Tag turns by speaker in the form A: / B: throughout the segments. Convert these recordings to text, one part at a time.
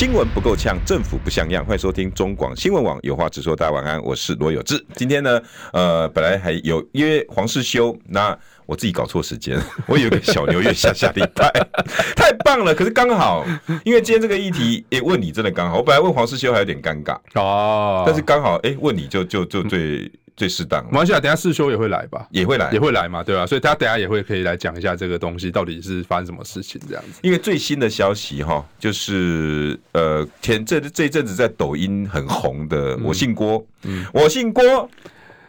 A: 新闻不够呛，政府不像样。欢迎收听中广新闻网有话直说。大家晚安，我是罗有志。今天呢，呃，本来还有约黄世修，那我自己搞错时间，我有个小牛约下下礼拜，太棒了。可是刚好，因为今天这个议题，哎、欸，问你真的刚好。我本来问黄世修还有点尴尬哦，但是刚好，哎、欸，问你就就就最。嗯最适当，
B: 没关系啊，等下世修也会来吧，
A: 也会来，
B: 也会来嘛，对吧？所以他等下也会可以来讲一下这个东西到底是发生什么事情这样子。
A: 因为最新的消息哈，就是呃，前这这一阵子在抖音很红的，我姓郭，嗯，我姓郭。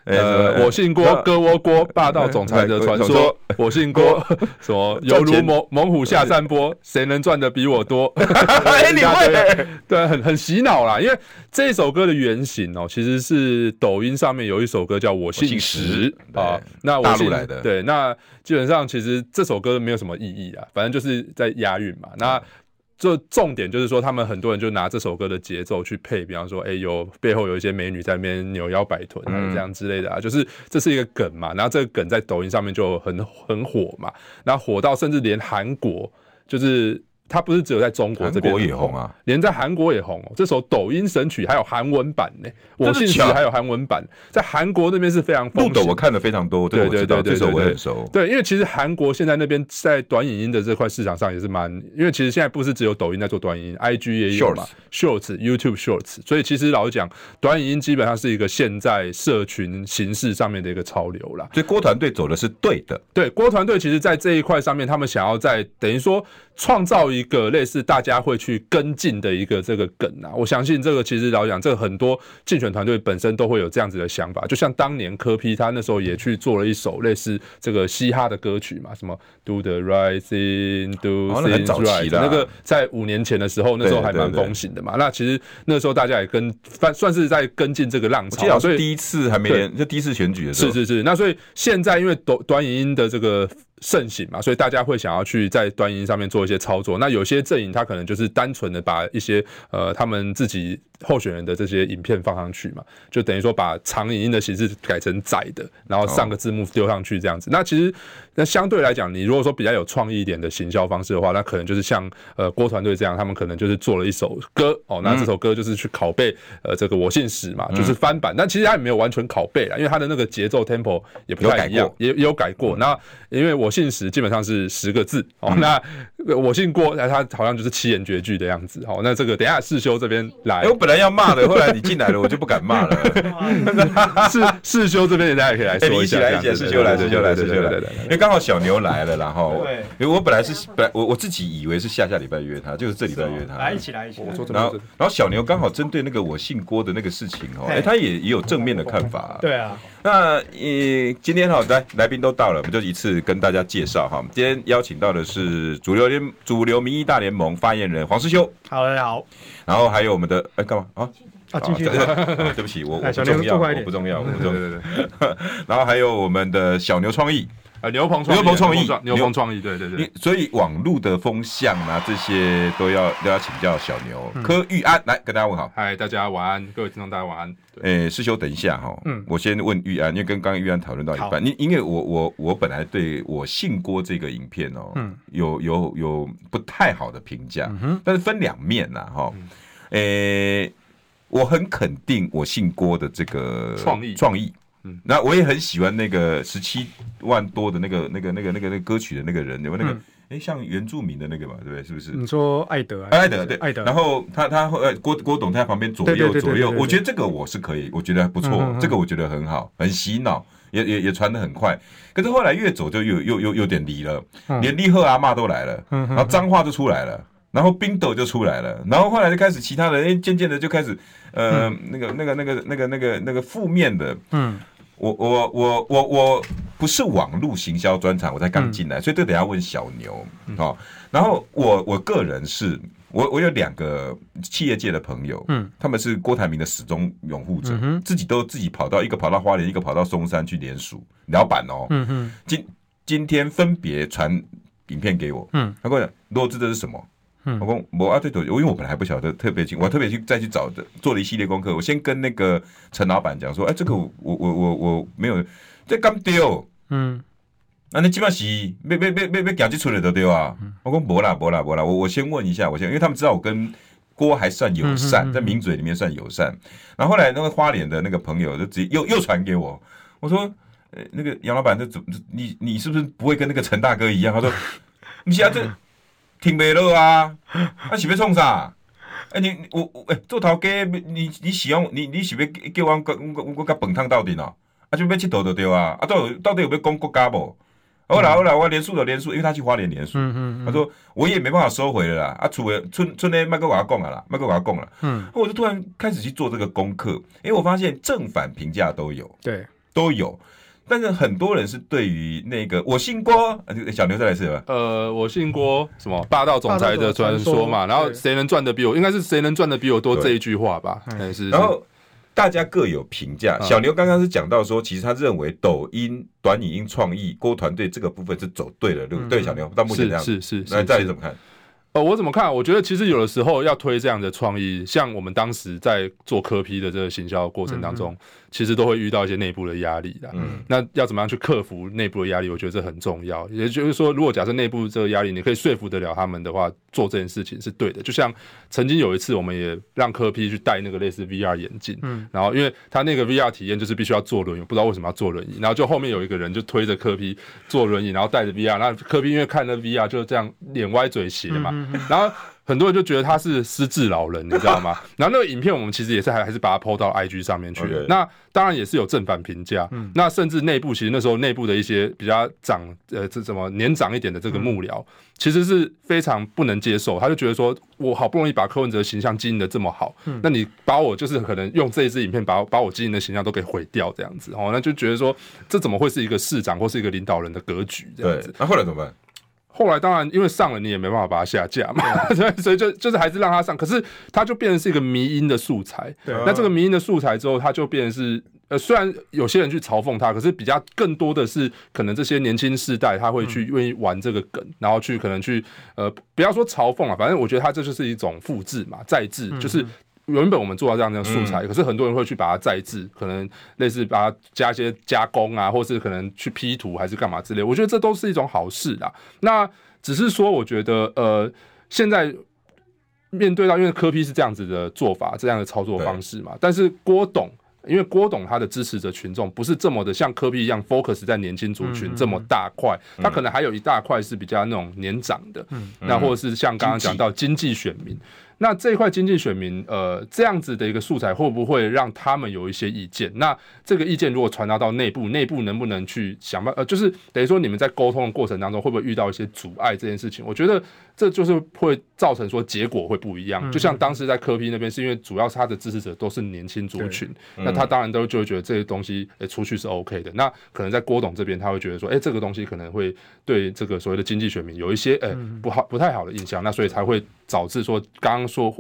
B: 呃，我姓郭，哥窝郭，霸道总裁的传说。我姓郭，什么犹如猛猛虎下山坡，谁能赚的比我多？对，很很洗脑啦。因为这首歌的原型哦，其实是抖音上面有一首歌叫《我姓石》啊。那我姓来的，对，那基本上其实这首歌没有什么意义啊，反正就是在押韵嘛。那就重点就是说，他们很多人就拿这首歌的节奏去配，比方说，哎、欸，有背后有一些美女在那边扭腰摆臀啊，这样之类的啊，就是这是一个梗嘛。然后这个梗在抖音上面就很很火嘛，然后火到甚至连韩国就是。它不是只有在中国这边也红啊，连在韩国也红哦。这首抖音神曲还有韩文版呢，我姓石还有韩文版，在韩国那边是非常疯的。
A: 我看的非常多，对对对对，这首我很熟。
B: 对，因为其实韩国现在那边在短影音的这块市场上也是蛮，因为其实现在不是只有抖音在做短影音，IG 也有嘛，Shorts、YouTube Shorts。所以其实老实讲，短影音基本上是一个现在社群形式上面的一个潮流啦。
A: 所以郭团队走的是对的。
B: 对，郭团队其实在这一块上面，他们想要在等于说创造一个类似大家会去跟进的一个这个梗啊，我相信这个其实老实讲，这个很多竞选团队本身都会有这样子的想法。就像当年柯批他那时候也去做了一首类似这个嘻哈的歌曲嘛，什么 Do the right thing，Do things right，那个在五年前的时候，那时候还蛮风行的嘛。那其实那时候大家也跟算算是在跟进这个浪潮，
A: 所以第一次还没连就第一次选举的时候，
B: 是是是。那所以现在因为短短影音的这个。盛行嘛，所以大家会想要去在短影音上面做一些操作。那有些阵营他可能就是单纯的把一些呃他们自己候选人的这些影片放上去嘛，就等于说把长影音的形式改成窄的，然后上个字幕丢上去这样子。那其实那相对来讲，你如果说比较有创意一点的行销方式的话，那可能就是像呃郭团队这样，他们可能就是做了一首歌哦，那这首歌就是去拷贝呃这个我姓史嘛，就是翻版。但其实他也没有完全拷贝啦，因为他的那个节奏 tempo 也不太一样，也也有改过。那因为我。姓史基本上是十个字哦，那我姓郭，他好像就是七言绝句的样子哦。那这个等一下世修这边来，
A: 我本来要骂的，后来你进来了，我就不敢骂了。
B: 世世修这边大家也可以来说一下，来一下，世修来，世修来，世修来，因
A: 为刚好小牛来了，然后因为我本来是本来我我自己以为是下下礼拜约他，就是这礼拜约他，
C: 来一起来一起。
A: 然后然后小牛刚好针对那个我姓郭的那个事情哦，哎，他也也有正面的看法。
C: 对啊。
A: 那呃，今天哈来来宾都到了，我们就一次跟大家介绍哈。今天邀请到的是主流联主流民意大联盟发言人黄世修，
C: 好，大家好。
A: 然后还有我们的哎干嘛啊？
C: 啊，继续。
A: 对不起，我我不重要，我不重要，我不重要。对对对。然后还有我们的小牛创意。
B: 啊，牛棚牛棚创意，牛棚创意，对对对。
A: 所以网络的风向啊，这些都要都要请教小牛柯玉安来跟大家问好。
B: 嗨，大家晚安，各位听众大家晚安。
A: 诶，师兄，等一下哈，嗯，我先问玉安，因为跟刚刚玉安讨论到一半，你因为我我我本来对我姓郭这个影片哦，嗯，有有有不太好的评价，但是分两面呐哈，诶，我很肯定我姓郭的这个创意创意。嗯，那我也很喜欢那个十七万多的那个、那个、那个、那个、那个歌曲的那个人，有没有那个？哎、嗯，像原住民的那个嘛，对不对？是不是？
C: 你说艾德，
A: 艾德对，艾德。然后他他呃郭郭董在旁边左右左右，我觉得这个我是可以，我觉得还不错，嗯、这个我觉得很好，很洗脑，也也也传的很快。可是后来越走就又又又有点离了，嗯、连立赫阿嬷都来了，然后脏话就出来了。然后冰斗就出来了，然后后来就开始其他人，哎，渐渐的就开始，呃，嗯、那个、那个、那个、那个、那个、那个负面的，嗯，我、我、我、我、我不是网络行销专场，我才刚进来，嗯、所以这等下问小牛，哦，然后我我个人是我我有两个企业界的朋友，嗯，他们是郭台铭的始终拥护者，嗯，自己都自己跑到一个跑到花莲，一个跑到松山去联署老板哦，嗯哼，今今天分别传影片给我，嗯，他跟我讲，罗志这是什么？嗯，我讲我啊对对，我因为我本来还不晓得特别清，我特别去再去找的，做了一系列功课，我先跟那个陈老板讲说，哎，这个我我我我我没有，这刚丢，嗯。那你基本上是没没没没没讲清楚的都对啊！我讲不啦不啦不啦，我我先问一下，我先，因为他们知道我跟郭还算友善，在名嘴里面算友善。然后后来那个花脸的那个朋友就直接又又传给我，我说，呃，那个杨老板，这怎么你你是不是不会跟那个陈大哥一样？他说，你现在这挺没乐啊，他喜不冲啥？哎，你我我哎做头家，你你喜欢你你喜不叫我我我我甲饭汤到底呢？啊就要佚佗就对啊！啊到到底有没有讲国家不？后来后来我连署的连署，因为他去花莲连署，嗯嗯嗯、他说我也没办法收回了啦。啊，除了春春天麦克瓦贡了啦，麦克瓦贡了。嗯，我就突然开始去做这个功课，因为我发现正反评价都有，
C: 对，
A: 都有。但是很多人是对于那个我姓郭，小牛再来一次吧。
B: 呃，我姓郭，什么霸道总裁的传说嘛？然后谁能赚的比我，应该是谁能赚的比我多这一句话吧？
A: 然后。大家各有评价。小牛刚刚是讲到说，其实他认为抖音短影音创意郭团队这个部分是走对了路。对，小牛到目前这样，
B: 是是是。
A: 那再怎么看？
B: 呃，我怎么看？我觉得其实有的时候要推这样的创意，像我们当时在做科批的这个行销过程当中。其实都会遇到一些内部的压力的，嗯，那要怎么样去克服内部的压力？我觉得这很重要。也就是说，如果假设内部这个压力你可以说服得了他们的话，做这件事情是对的。就像曾经有一次，我们也让科批去戴那个类似 VR 眼镜，嗯，然后因为他那个 VR 体验就是必须要坐轮椅，不知道为什么要坐轮椅，然后就后面有一个人就推着科批坐轮椅，然后带着 VR，那科 P 因为看那 VR 就这样脸歪嘴斜嘛，然后。很多人就觉得他是失智老人，你知道吗？然后那个影片我们其实也是还还是把它 PO 到 IG 上面去的。Okay. 那当然也是有正反评价。嗯、那甚至内部其实那时候内部的一些比较长呃这什么年长一点的这个幕僚，嗯、其实是非常不能接受。他就觉得说，我好不容易把柯文哲形象经营的这么好，嗯、那你把我就是可能用这一支影片把把我经营的形象都给毁掉这样子哦，那就觉得说这怎么会是一个市长或是一个领导人的格局这样子？
A: 那、啊、后来怎么办？
B: 后来当然，因为上了你也没办法把它下架嘛，所以所以就就是还是让它上，可是它就变成是一个迷因的素材。对，那这个迷因的素材之后，它就变成是呃，虽然有些人去嘲讽它，可是比较更多的是可能这些年轻世代他会去愿意玩这个梗，然后去可能去呃，不要说嘲讽啊，反正我觉得它这就是一种复制嘛，再制就是。原本我们做到这样的素材，可是很多人会去把它再制，可能类似把它加一些加工啊，或是可能去 P 图还是干嘛之类。我觉得这都是一种好事啦。那只是说，我觉得呃，现在面对到因为柯 P 是这样子的做法，这样的操作方式嘛。但是郭董，因为郭董他的支持者群众不是这么的像柯 P 一样 focus 在年轻族群这么大块，他可能还有一大块是比较那种年长的，嗯那或者是像刚刚讲到经济选民。那这一块经济选民，呃，这样子的一个素材会不会让他们有一些意见？那这个意见如果传达到内部，内部能不能去想办法？呃，就是等于说你们在沟通的过程当中，会不会遇到一些阻碍？这件事情，我觉得这就是会造成说结果会不一样。就像当时在科批那边，是因为主要是他的支持者都是年轻族群，那他当然都就会觉得这些东西诶出去是 OK 的。那可能在郭董这边，他会觉得说，哎，这个东西可能会对这个所谓的经济选民有一些诶不好不太好的印象，那所以才会导致说刚刚。说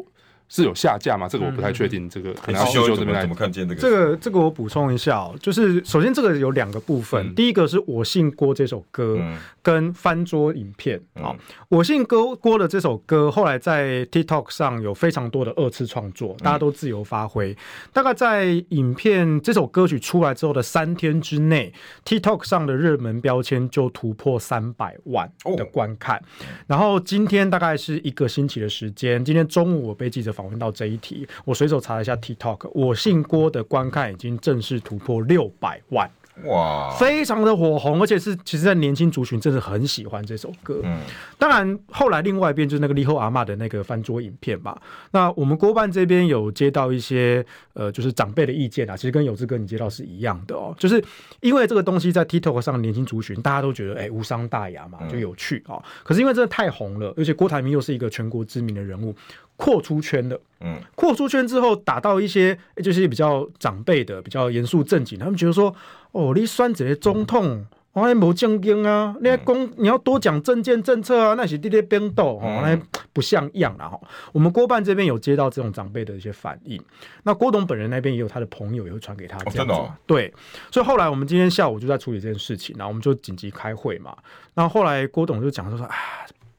B: 是有下架吗？这个我不太确定。这个可能修修这边来怎么看见这个？
C: 这个这个我补充一下哦，就是首先这个有两个部分，第一个是我姓郭这首歌跟翻桌影片啊，我姓郭郭的这首歌后来在 TikTok 上有非常多的二次创作，大家都自由发挥。大概在影片这首歌曲出来之后的三天之内，TikTok 上的热门标签就突破三百万的观看。然后今天大概是一个星期的时间，今天中午我被记者访问到这一题，我随手查了一下 TikTok，我姓郭的观看已经正式突破六百万，哇，非常的火红，而且是其实，在年轻族群真的很喜欢这首歌。嗯，当然后来另外一边就是那个李后阿妈的那个翻桌影片吧。那我们郭办这边有接到一些呃，就是长辈的意见啊，其实跟有志哥你接到是一样的哦，就是因为这个东西在 TikTok 上的年轻族群，大家都觉得哎、欸、无伤大雅嘛，就有趣啊。可是因为真的太红了，而且郭台铭又是一个全国知名的人物。扩出圈的，嗯，扩出圈之后打到一些就是比较长辈的、比较严肃正经，他们觉得说，哦，你选这个总统我还没正经啊！你讲你要多讲政见政策啊，那是滴滴冰斗哦，那不像样了哈。我们郭办这边有接到这种长辈的一些反应，那郭董本人那边也有他的朋友也会传给他这样子，真的对。所以后来我们今天下午就在处理这件事情，然后我们就紧急开会嘛。然后后来郭董就讲说说啊，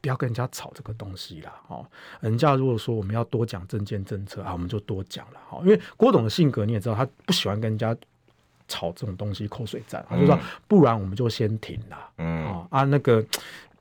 C: 不要跟人家吵这个东西啦哦。人家如果说我们要多讲政见政策啊，我们就多讲了哈。因为郭董的性格你也知道，他不喜欢跟人家。吵这种东西口水战，他就说不然我们就先停了，嗯啊啊那个。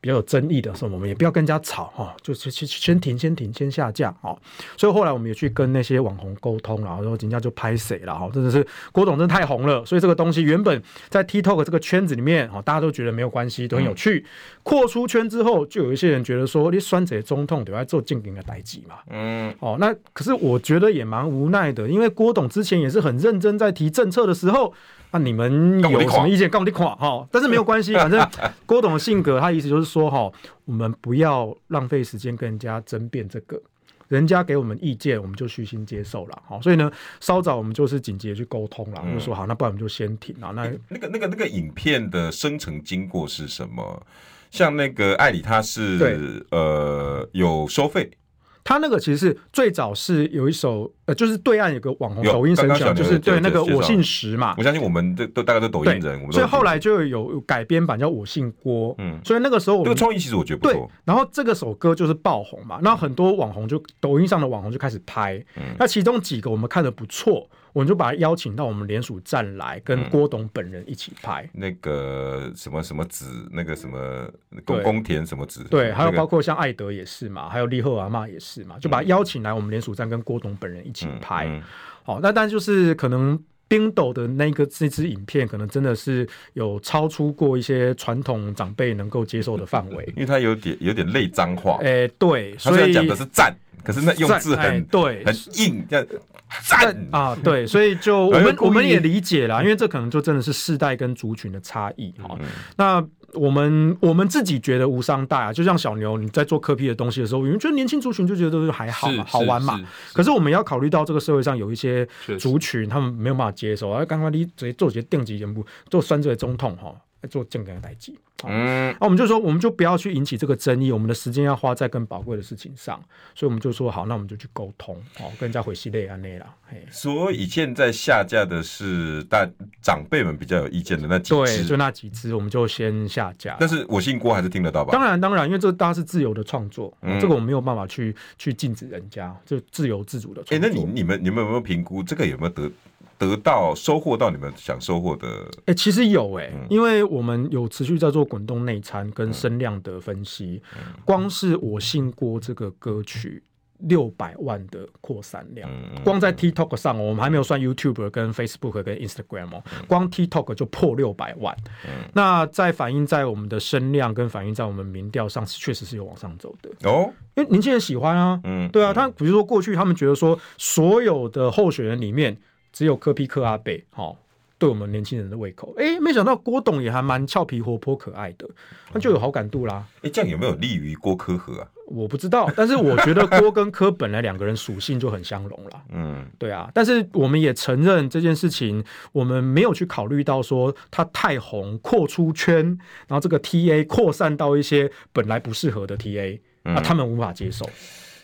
C: 比较有争议的时候，我们也不要跟人家吵哈，就先先停，先停，先下架哦。所以后来我们也去跟那些网红沟通，然后人家就拍谁了哈，真的是郭董真的太红了，所以这个东西原本在 TikTok 这个圈子里面哦，大家都觉得没有关系，都很有趣。扩出圈之后，就有一些人觉得说，你酸者中痛，对，要做正经的代志嘛。嗯，哦，那可是我觉得也蛮无奈的，因为郭董之前也是很认真在提政策的时候。那、啊、你们有什么意见？告诉你垮哈，但是没有关系，反正郭董的性格，他意思就是说哈，我们不要浪费时间跟人家争辩这个，人家给我们意见，我们就虚心接受了哈。所以呢，稍早我们就是紧急的去沟通了，就说好，那不然我们就先停了。那
A: 那个那个那个影片的生成经过是什么？像那个艾里，他是呃有收费。
C: 他那个其实是最早是有一首呃，就是对岸有个网红抖音神曲，就是对那个我姓石嘛。
A: 我相信我们都都大概都抖音人，
C: 所以后来就有改编版叫我姓郭。嗯，所以那个时候我
A: 这个创意其实我觉得不错。
C: 然后这个首歌就是爆红嘛，那很多网红就抖音上的网红就开始拍。嗯那其中几个我们看的不错。我们就把他邀请到我们联署站来，跟郭董本人一起拍。
A: 嗯、那个什么什么子，那个什么宫宫田什么子，
C: 对，还有包括像艾德也是嘛，还有利赫阿妈也是嘛，就把他邀请来我们联署站跟郭董本人一起拍。嗯嗯、好，那但就是可能冰斗的那个这支影片，可能真的是有超出过一些传统长辈能够接受的范围，
A: 因为他有点有点类脏话。
C: 哎、欸，对，所以
A: 讲的是赞。可是那用字很、欸、对，很硬，这样赞
C: 啊，对，所以就我们我们也理解啦，因为这可能就真的是世代跟族群的差异哈。嗯、那我们我们自己觉得无伤大雅，就像小牛你在做科批的东西的时候，因为觉得年轻族群就觉得都是还好嘛，好玩嘛。可是我们要考虑到这个社会上有一些族群，他们没有办法接受啊。刚刚你直接做一些定级节目，做酸这中痛哈。做正经的代际，嗯，那我们就说，我们就不要去引起这个争议，我们的时间要花在更宝贵的事情上，所以我们就说好，那我们就去沟通，哦，跟人家回系列啊那啦，嘿。
A: 所以现在下架的是大长辈们比较有意见的那几只，
C: 对，就那几只，我们就先下架。
A: 但是我姓郭还是听得到吧？
C: 当然当然，因为这大家是自由的创作，嗯，这个我们没有办法去去禁止人家，就自由自主的创作。
A: 哎，那你你们你们有没有评估这个有没有得？得到收获到你们想收获的，
C: 哎、欸，其实有哎、欸，嗯、因为我们有持续在做滚动内参跟声量的分析，嗯、光是我姓郭这个歌曲六百万的扩散量，嗯、光在 TikTok 上，我们还没有算 YouTube 跟 Facebook 跟 Instagram 哦，嗯、光 TikTok 就破六百万，嗯、那在反映在我们的声量跟反映在我们民调上，确实是有往上走的。哦，因为年轻人喜欢啊，嗯，对啊，他比如说过去他们觉得说所有的候选人里面。只有柯 P 柯阿贝，好，对我们年轻人的胃口。哎、欸，没想到郭董也还蛮俏皮活泼可爱的，那就有好感度啦。
A: 哎、欸，这样有没有利于郭柯和啊？
C: 我不知道，但是我觉得郭跟柯本来两个人属性就很相容了。嗯，对啊。但是我们也承认这件事情，我们没有去考虑到说他太红扩出圈，然后这个 TA 扩散到一些本来不适合的 TA，那、嗯啊、他们无法接受。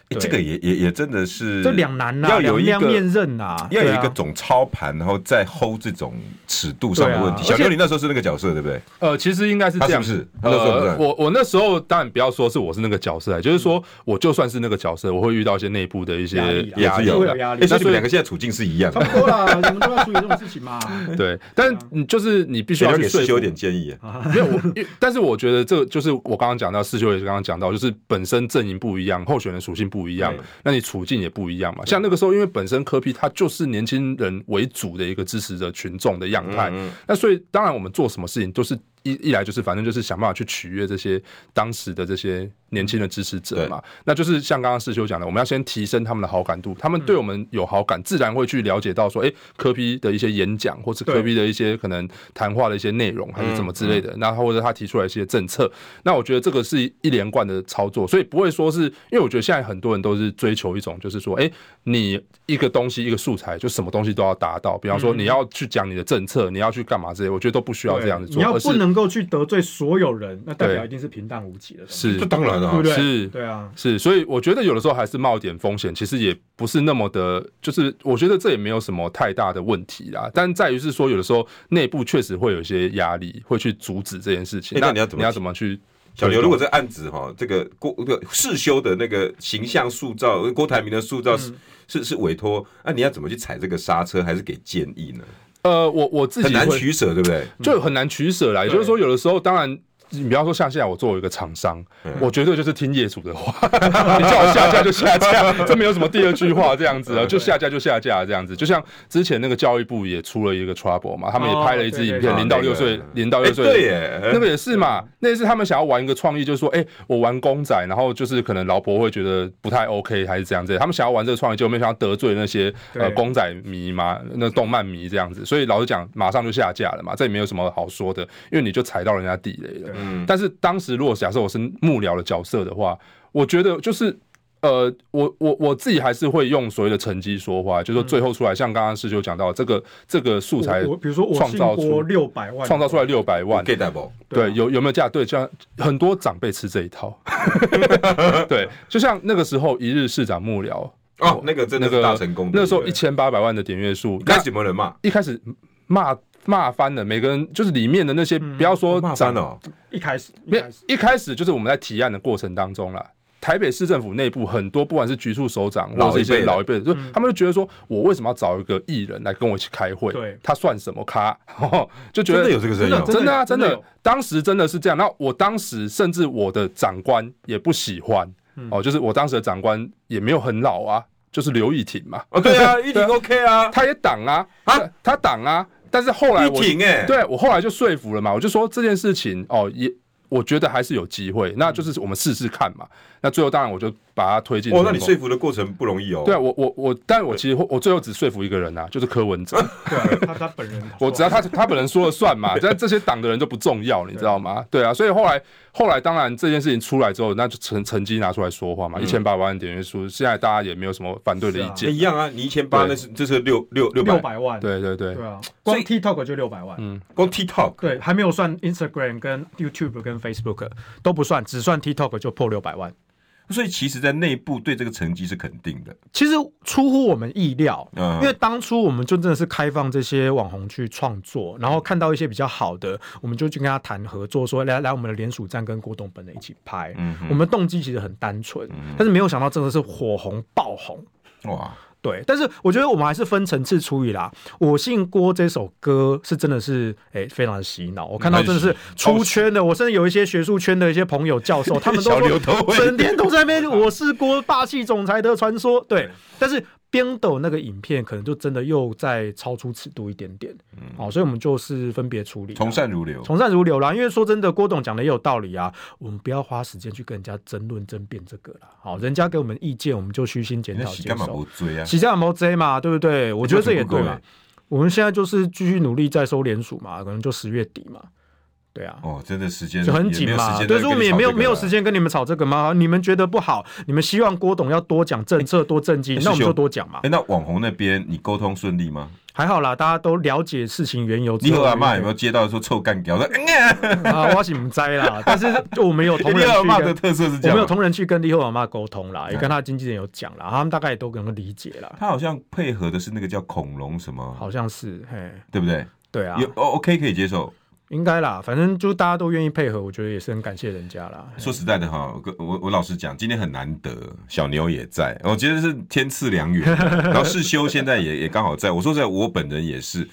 A: 欸、这个也也也真的是
C: 这两难呐，要有一个面刃呐，
A: 要有一个总操盘，然后再 hold 这种尺度上的问题。小刘，你那时候是那个角色对不对？
B: 呃，其实应该是这样，是不是？呃，我我那时候当然不要说是我是那个角色，就是说我就算是那个角色，我会遇到一些内部的一些压力，
C: 会有压力。
A: 那你们两个现在处境是一样的，
C: 差不多啦，我们都要处理这种事情嘛。
B: 对，但你就是你必须要给
A: 世修一点建议
B: 啊。没有我，但是我觉得这就是我刚刚讲到，世修也是刚刚讲到，就是本身阵营不一样，候选人属性不一样，那你。处境也不一样嘛，像那个时候，因为本身科批它就是年轻人为主的一个支持者群众的样态，嗯嗯，那所以当然我们做什么事情都是一一来就是反正就是想办法去取悦这些当时的这些年轻的支持者嘛。那就是像刚刚师修讲的，我们要先提升他们的好感度，他们对我们有好感，自然会去了解到说，哎，柯 P 的一些演讲，或是柯 P 的一些可能谈话的一些内容，还是怎么之类的。那或者他提出来一些政策，那我觉得这个是一连贯的操作，所以不会说是因为我觉得现在很多人都是追求一种，就是说，哎，你一个东西一个素材，就什么东西都要达到，比方说你要去讲你的政策，你要去干嘛之类，我觉得都不需要这样子做。
C: 你要不能够去得罪所有人，那代表一定是平淡无奇的。
B: 是，
A: 这当然了，
C: 对不对？
B: 是，
C: 对啊，
B: 是，所以我觉得有的时候还是冒点风险，其实也不是那么的，就是我觉得这也没有什么太大的问题啦。但在于是说，有的时候内部确实会有一些压力，会去阻止这件事情。那你要怎么？你要怎么去？
A: 小刘，如果这案子哈，这个郭这个世修的那个形象塑造，郭台铭的塑造是是是委托，那你要怎么去踩这个刹车，还是给建议呢？
B: 呃，我我自己
A: 很难取舍，对不对？
B: 就很难取舍啦。也就是说，有的时候当然。你比方说，像现在我作为一个厂商，我绝对就是听业主的话，你叫我下架就下架，这没有什么第二句话这样子啊，就下架就下架这样子。就像之前那个教育部也出了一个 trouble 嘛，他们也拍了一支影片，零到六岁，零到六岁，
A: 对耶，
B: 那个也是嘛，那也是他们想要玩一个创意，就是说，哎，我玩公仔，然后就是可能老婆会觉得不太 OK，还是这样子。他们想要玩这个创意，就没想到得罪那些呃公仔迷嘛，那动漫迷这样子。所以老实讲，马上就下架了嘛，这也没有什么好说的，因为你就踩到人家地雷了。嗯，但是当时如果假设我是幕僚的角色的话，我觉得就是呃，我我我自己还是会用所谓的成绩说话，就是说最后出来，像刚刚师兄讲到这个这个素材，
C: 比如说创造出六百万，
B: 创造出来六百万，对，有有没有价？对，像很多长辈吃这一套，对，就像那个时候一日市长幕僚。
A: 哦，那个真的是大成功，
B: 那个时候一千八百万的点阅数，
A: 开始有没有人骂？
B: 一开始骂。骂翻了，每个人就是里面的那些，不要说
A: 骂翻了。
C: 一开始，
B: 没一开始就是我们在提案的过程当中啦。台北市政府内部很多，不管是局处首长或者一些老一辈的，就他们就觉得说，我为什么要找一个艺人来跟我一起开会？对，他算什么咖？就觉得
A: 有这个声音，
B: 真的啊，真的，当时真的是这样。那我当时甚至我的长官也不喜欢哦，就是我当时的长官也没有很老啊，就是刘义庭嘛。
A: 哦，对啊，义庭 OK 啊，
B: 他也挡啊，啊，他挡啊。但是后来我，对我后来就说服了嘛，我就说这件事情哦，也我觉得还是有机会，那就是我们试试看嘛。那最后当然我就把他推进。
A: 哦，那你说服的过程不容易哦。
B: 对啊，我我我，但我其实我最后只说服一个人呐，就是柯文哲。
C: 对，他他本人。
B: 我只要他他本人说了算嘛，这这些党的人都不重要，你知道吗？对啊，所以后来后来当然这件事情出来之后，那就成成绩拿出来说话嘛，一千八百万点阅数，现在大家也没有什么反对的意见。
A: 一样啊，你一千八那是这是六六六
C: 六百万。
B: 对对对。
C: 对啊，光 TikTok 就六百万。
A: 嗯，光 TikTok。
C: 对，还没有算 Instagram 跟 YouTube 跟 Facebook 都不算，只算 TikTok 就破六百万。
A: 所以其实，在内部对这个成绩是肯定的。
C: 其实出乎我们意料，嗯，因为当初我们就真的是开放这些网红去创作，然后看到一些比较好的，我们就去跟他谈合作，说来来我们的联署站跟郭董本人一起拍。嗯，我们动机其实很单纯，但是没有想到真的是火红爆红，哇！对，但是我觉得我们还是分层次处理啦。我姓郭这首歌是真的是哎、欸，非常的洗脑。我看到真的是出圈的，我甚至有一些学术圈的一些朋友、教授，他们都说整天都在那边。我是郭霸气总裁的传说，对，但是。边抖那个影片可能就真的又再超出尺度一点点，嗯，好，所以我们就是分别处理，
A: 从善如流，
C: 从善如流啦。因为说真的，郭董讲的也有道理啊，我们不要花时间去跟人家争论争辩这个啦。好，人家给我们意见，我们就虚心检讨接受。洗干嘛不追啊？洗干嘛不追嘛？对不对？我觉得这也对嘛。我们现在就是继续努力在收联署嘛，可能就十月底嘛。对啊，
A: 哦，真的时间
C: 就很紧嘛。对，所以我们也没有没有时间跟你们吵这个吗？你们觉得不好，你们希望郭董要多讲政策、多政绩，那我们就多讲嘛。
A: 哎，那网红那边你沟通顺利吗？
C: 还好啦，大家都了解事情缘由。
A: 你和阿妈有没有接到说臭干掉的？
C: 啊，我是啦，但是我们有同仁 去。
A: 阿妈的特色是这样，
C: 我们有同仁去跟李和阿妈沟通啦，也跟他经纪人有讲啦，他们大概也都能够理解啦。
A: 他好像配合的是那个叫恐龙什么？
C: 好像是，嘿，
A: 对不对？
C: 对啊，
A: 有 OK 可以接受。
C: 应该啦，反正就大家都愿意配合，我觉得也是很感谢人家啦。
A: 说实在的哈，我我老实讲，今天很难得，小牛也在，我觉得是天赐良缘。然后世修现在也也刚好在，我说实在，我本人也是，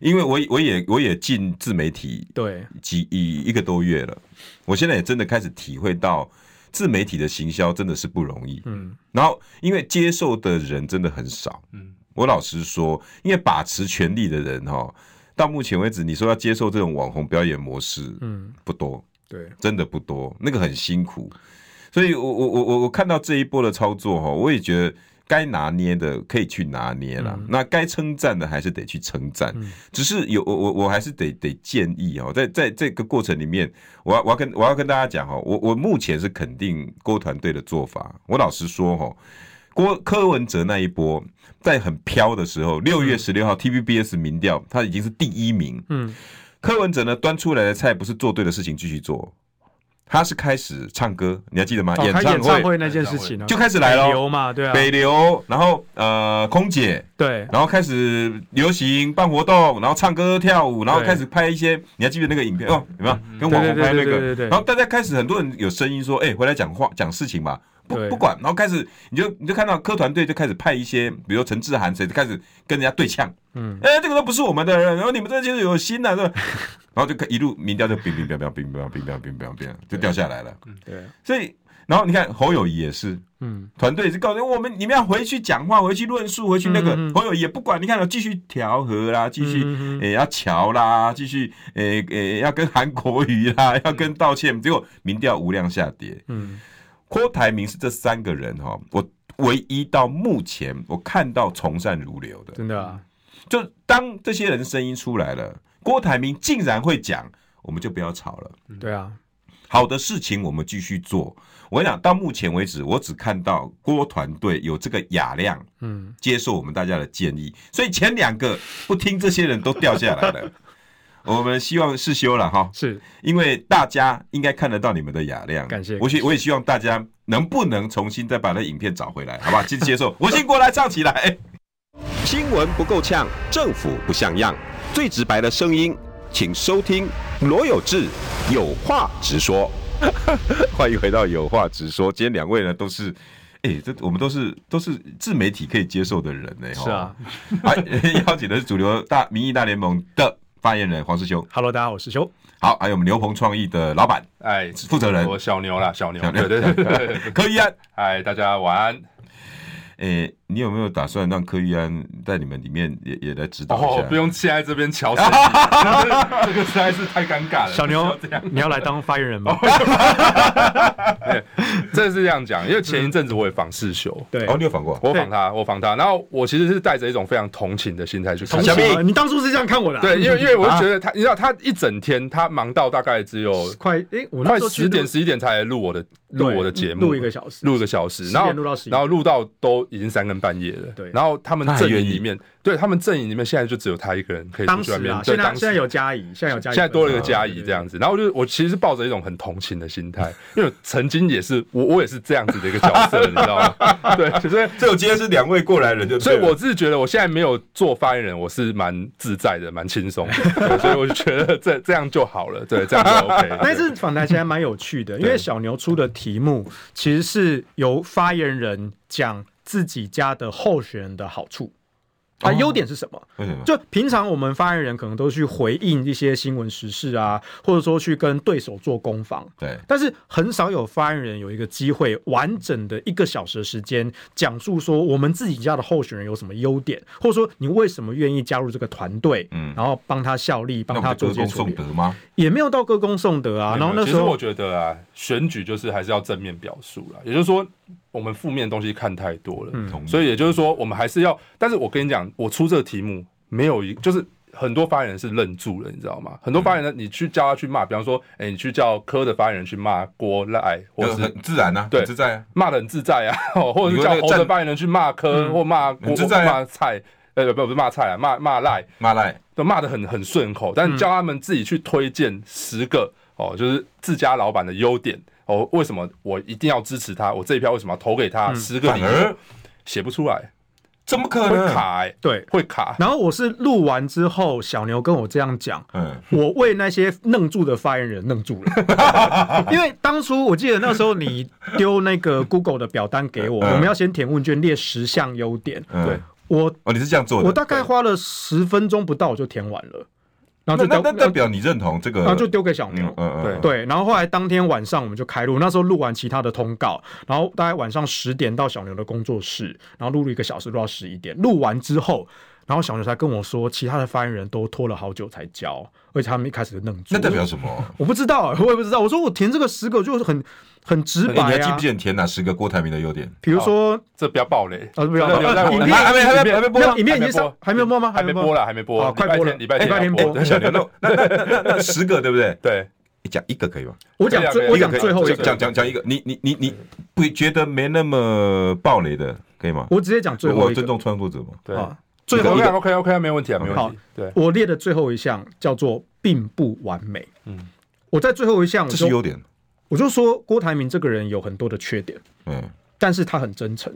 A: 因为我我也我也进自媒体对几一一个多月了，我现在也真的开始体会到自媒体的行销真的是不容易。嗯，然后因为接受的人真的很少。嗯，我老实说，因为把持权力的人哈。到目前为止，你说要接受这种网红表演模式，嗯，不多，对，真的不多，那个很辛苦。所以我我我我我看到这一波的操作哈，我也觉得该拿捏的可以去拿捏了，嗯、那该称赞的还是得去称赞。嗯、只是有我我我还是得得建议哦，在在这个过程里面，我要我要跟我要跟大家讲哈，我我目前是肯定郭团队的做法。我老实说哈，郭柯文哲那一波在很飘的时候，六月十六号 TVBS 民调他已经是第一名。嗯，柯文哲呢端出来的菜不是做对的事情继续做。他是开始唱歌，你还记得吗？
C: 演唱会那件事情
A: 就开始来了。
C: 北流嘛，对啊。
A: 北流，然后呃，空姐，
C: 对，
A: 然后开始流行办活动，然后唱歌跳舞，然后开始拍一些，你还记得那个影片哦？有没有跟网红拍那个？然后大家开始很多人有声音说，哎，回来讲话讲事情吧。不不管，然后开始你就你就看到科团队就开始派一些，比如陈志涵谁就开始跟人家对呛，嗯，哎，这个都不是我们的人，然后你们这就是有心的，然后就一路民调就乒乒乓乓乒乒乓乓乒乒乓乒乒乓乒就掉下来了，对，所以然后你看侯友谊也是，嗯，团队也是告诉我们，你们要回去讲话，回去论述，回去那个侯友谊也不管，你看继续调和啦，继续诶要乔啦，继续诶诶要跟韩国瑜啦，要跟道歉，结果民调无量下跌，嗯。郭台铭是这三个人哈，我唯一到目前我看到从善如流的，
C: 真的啊！
A: 就当这些人声音出来了，郭台铭竟然会讲，我们就不要吵了。
C: 对啊，
A: 好的事情我们继续做。我跟你讲，到目前为止，我只看到郭团队有这个雅量，嗯，接受我们大家的建议，所以前两个不听这些人都掉下来了。我们希望是修了哈，
C: 是
A: 因为大家应该看得到你们的雅量。
C: 感谢，
A: 我希我也希望大家能不能重新再把那影片找回来，好不好？继续接受，我先过来唱起来。新闻不够呛，政府不像样，最直白的声音，请收听罗有志有话直说。欢迎回到有话直说，今天两位呢都是，哎、欸，这我们都是都是自媒体可以接受的人呢。
C: 是 啊，
A: 邀请的是主流大民意大联盟的。发言人黄世修
C: ，Hello，大家好，我是修。
A: 好，还有我们牛棚创意的老板，
B: 哎，
A: 负责人，
B: 我小牛啦，小牛，对对对，
A: 柯一安，
B: 哎，大家晚安。
A: 诶，你有没有打算让柯玉安在你们里面也也来指导一下？
B: 哦，不用现在这边乔声，这个实在是太尴尬了。
C: 小牛，你要来当发言人吗？
B: 对，这是这样讲，因为前一阵子我也访世修，
C: 对，
A: 哦，你有访过？
B: 我访他，我访他，然后我其实是带着一种非常同情的心态去看。
C: 小明，你当初是这样看我的？
B: 对，因为因为我就觉得他，你知道他一整天他忙到大概只有
C: 快诶，我
B: 快十点十一点才录我的录我的节目，
C: 录一个小时，
B: 录一个小时，然后录到然后录到都已经三更半夜了。对，然后他们阵营里面，对他们阵营里面现在就只有他一个人可以出去外面。
C: 现在现在有嘉怡，现在有嘉怡，
B: 现在多了一个嘉怡这样子。然后就我其实是抱着一种很同情的心态，因为曾经也是我我也是这样子的一个角色，你知道吗？对，所以
A: 这我今天是两位过来人，就
B: 所以我是觉得我现在没有做发言人，我是蛮自在的，蛮轻松的，所以我就觉得这这样就好了，对，这样就 OK。
C: 但是访谈其实蛮有趣的，因为小牛出的题目其实是由发言人讲。自己家的候选人的好处，啊优点是什么？就平常我们发言人可能都去回应一些新闻时事啊，或者说去跟对手做攻防。
A: 对，
C: 但是很少有发言人有一个机会完整的一个小时的时间讲述说我们自己家的候选人有什么优点，或者说你为什么愿意加入这个团队，嗯，然后帮他效力，帮他做些处理吗？也没有到歌功颂德啊。然后那时候
B: 我觉得啊，选举就是还是要正面表述了，也就是说。我们负面的东西看太多了，嗯、所以也就是说，我们还是要。但是我跟你讲，我出这个题目没有一，就是很多发言人是愣住了，你知道吗？很多发言人，你去叫他去骂，比方说，哎、欸，你去叫科的发言人去骂郭赖，或者
A: 很自然啊，
B: 对，
A: 自在，
B: 骂的很自在啊，或者是叫侯的发言人去骂科、嗯、或骂郭，骂蔡，呃，不不是骂蔡啊，骂骂赖，
A: 骂赖
B: 都骂的很很顺口，但是叫他们自己去推荐十个哦，就是自家老板的优点。哦，为什么我一定要支持他？我这一票为什么要投给他？十个理由写不出来，
A: 怎么可能
B: 会卡、欸？对，会卡。
C: 然后我是录完之后，小牛跟我这样讲，嗯，我为那些愣住的发言人愣住了，因为当初我记得那时候你丢那个 Google 的表单给我，我们要先填问卷列十项优点，对我
A: 哦，你是这样做的，
C: 我大概花了十分钟不到我就填完了。
A: 然后就代表你认同这个，
C: 然后就丢给小牛，嗯嗯，对对。然后后来当天晚上我们就开录，那时候录完其他的通告，然后大概晚上十点到小牛的工作室，然后录了一个小时，录到十一点。录完之后，然后小牛才跟我说，其他的发言人都拖了好久才交，而且他们一开始就愣住。
A: 那代表什么？
C: 我不知道，我也不知道。我说我填这个十个就是很很直白啊。
A: 你还记不记得填哪十个郭台铭的优点？
C: 比如说，
B: 这不要爆雷
C: 啊，不要爆雷。
A: 还没还没还没播，
C: 影片已经上，还没有播吗？
B: 还没播了，还没播，
C: 快播了，
B: 礼拜天，礼拜天播。
A: 小牛，那那那那十个对不对？
B: 对，
A: 讲一个可以吗？
C: 我讲最，我讲最后一个，
A: 讲讲讲一个。你你你你不觉得没那么暴雷的可以吗？
C: 我直接讲最后一个。
A: 我尊重创作者嘛。
B: 对。最后一个 OK OK 没问题啊，没问题。好，
C: 对，我列的最后一项叫做并不完美。嗯，我在最后一项，
A: 这是优点。
C: 我就说郭台铭这个人有很多的缺点，嗯，但是他很真诚，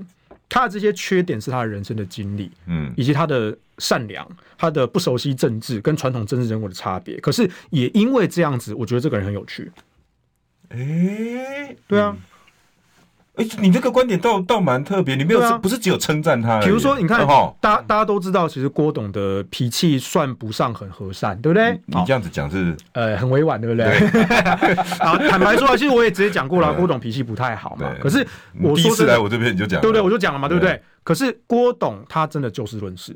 C: 他的这些缺点是他的人生的经历，嗯，以及他的善良，他的不熟悉政治跟传统政治人物的差别。可是也因为这样子，我觉得这个人很有趣。哎，对啊。
A: 哎，你这个观点倒倒蛮特别，你没有不是只有称赞他。
C: 比如说，你看，大大家都知道，其实郭董的脾气算不上很和善，对不对？
A: 你这样子讲是
C: 呃很委婉，对不对？啊，坦白说，其实我也直接讲过了，郭董脾气不太好嘛。可是我
A: 第一次来我这边你就讲，
C: 对不对？我就讲了嘛，对不对？可是郭董他真的就事论事，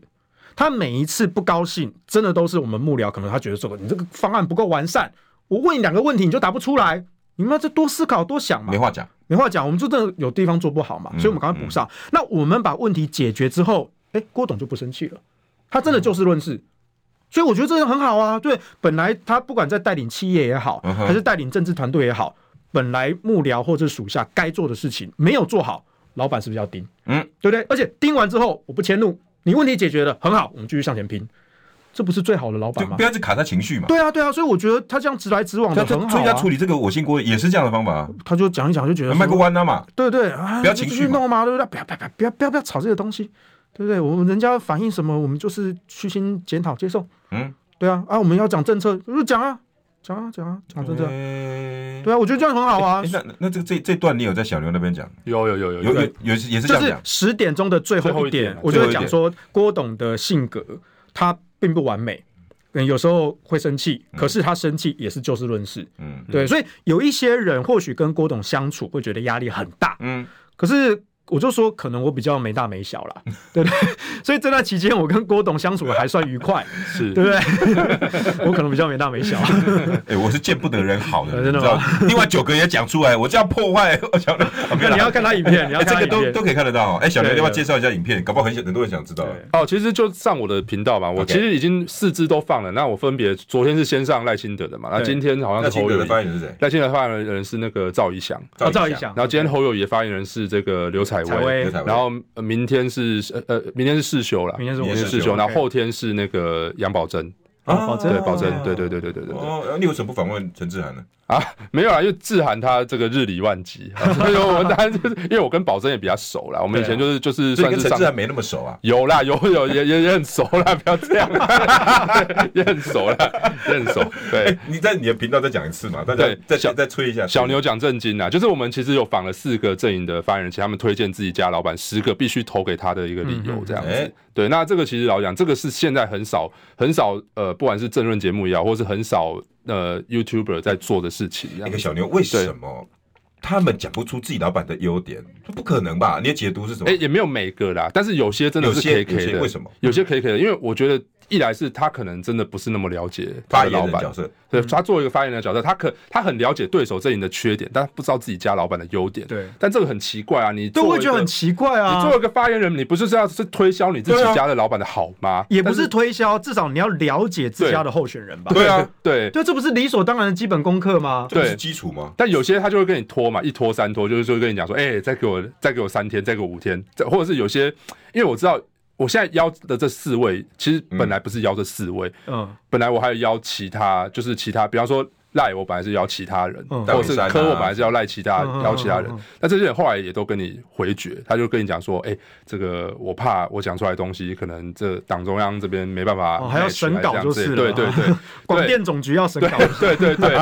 C: 他每一次不高兴，真的都是我们幕僚可能他觉得说你这个方案不够完善，我问你两个问题你就答不出来。你们要再多思考、多想嘛？
A: 没话讲，
C: 没话讲。我们就真的有地方做不好嘛，所以我们赶快补上。那我们把问题解决之后，哎，郭董就不生气了。他真的就事论事，所以我觉得这个很好啊。对，本来他不管在带领企业也好，还是带领政治团队也好，本来幕僚或者属下该做的事情没有做好，老板是不是要盯？嗯，对不对？而且盯完之后，我不迁怒，你问题解决了很好，我们继续向前拼。这不是最好的老板吗？
A: 不要去卡他情绪嘛。
C: 对啊，对啊，所以我觉得他这样直来直往的很好啊。
A: 所以他处理这个我姓郭也是这样的方法。
C: 他就讲一讲就觉得
A: 卖个弯啊嘛。
C: 对对，啊
A: 不要情绪
C: 弄嘛，对不对？不要不要不要不要不要吵这个东西，对不对？我们人家反映什么，我们就是虚心检讨接受。嗯，对啊啊，我们要讲政策，就讲啊讲啊讲啊讲政策。对啊，我觉得这样很好啊。
A: 那那这这这段你有在小牛那边讲？
B: 有有有有
A: 有有也是也是这样讲。
C: 就是十点钟的最后一点，我就会讲说郭董的性格他并不完美。嗯，有时候会生气，可是他生气也是就事论事。嗯，对，所以有一些人或许跟郭董相处会觉得压力很大。嗯，可是。我就说，可能我比较没大没小啦，对不对？所以这段期间，我跟郭董相处的还算愉快，是对不对？我可能比较没大没小。
A: 哎，我是见不得人好的，真的吗？另外九哥也讲出来，我这样破坏。小刘，
C: 你要看他影片，你要
A: 这个都都可以看得到。哎，小刘，要不要介绍一下影片？搞不好很想很多人想知道。
B: 哦，其实就上我的频道嘛，我其实已经四支都放了。那我分别昨天是先上赖清德的嘛，那今天好像是侯友宜的发言人是谁？赖清德发言人是那个赵一翔，
C: 赵一翔。
B: 然后今天侯友宜的发言人是这个刘彩薇。然后明天是呃明天是世修了，
C: 明天是
B: 世修，然后后天是那个杨宝珍
C: 啊，
B: 对宝珍，对对对对对对。
A: 哦，你为什么不访问陈志涵呢？
B: 啊，没有啊，因为志涵他这个日理万机，所以我们当然就是因为我跟保真也比较熟啦，我们以前就是就是算是
A: 跟陈志涵没那么熟啊，
B: 有啦有有也也也很熟啦，不要这样，也很熟啦，也很熟。对，
A: 你在你的频道再讲一次嘛，大家再再再吹一下。
B: 小牛讲正经啊，就是我们其实有访了四个阵营的发言人，请他们推荐自己家老板十个必须投给他的一个理由，这样子。对，那这个其实老讲，这个是现在很少很少呃，不管是政论节目也好，或是很少。呃，YouTuber 在做的事情，
A: 那个小牛为什么他们讲不出自己老板的优点？不可能吧？你的解读是什么？
B: 哎，也没有每个啦，但是有些真的是可以可以的。
A: 为什么？
B: 有些可以可以的，因为我觉得。一来是他可能真的不是那么了解
A: 发言人角色，
B: 对，他作为一个发言人的角色，他可他很了解对手阵营的缺点，但不知道自己家老板的优点。对，但这个很奇怪啊，你
C: 都会觉得很奇怪啊。
B: 你作为一个发言人，你不是是要是推销你自己家的老板的好吗？
C: 也不是推销，至少你要了解自家的候选人吧。
B: 对啊，对，
C: 对，这不是理所当然的基本功课吗？
A: 这是基础吗？
B: 但有些他就会跟你拖嘛，一拖三拖，就是说跟你讲说，哎，再给我再给我三天，再给我五天，或者是有些，因为我知道。我现在邀的这四位，其实本来不是邀这四位，嗯，本来我还有邀其他，就是其他，比方说。赖我本来是邀其他人，或者是科我本来是要赖其他邀其他人，那这些人后来也都跟你回绝，他就跟你讲说，哎，这个我怕我讲出来的东西，可能这党中央这边没办法，
C: 还要审稿就是，
B: 对对对，
C: 广电总局要审稿，
B: 对对对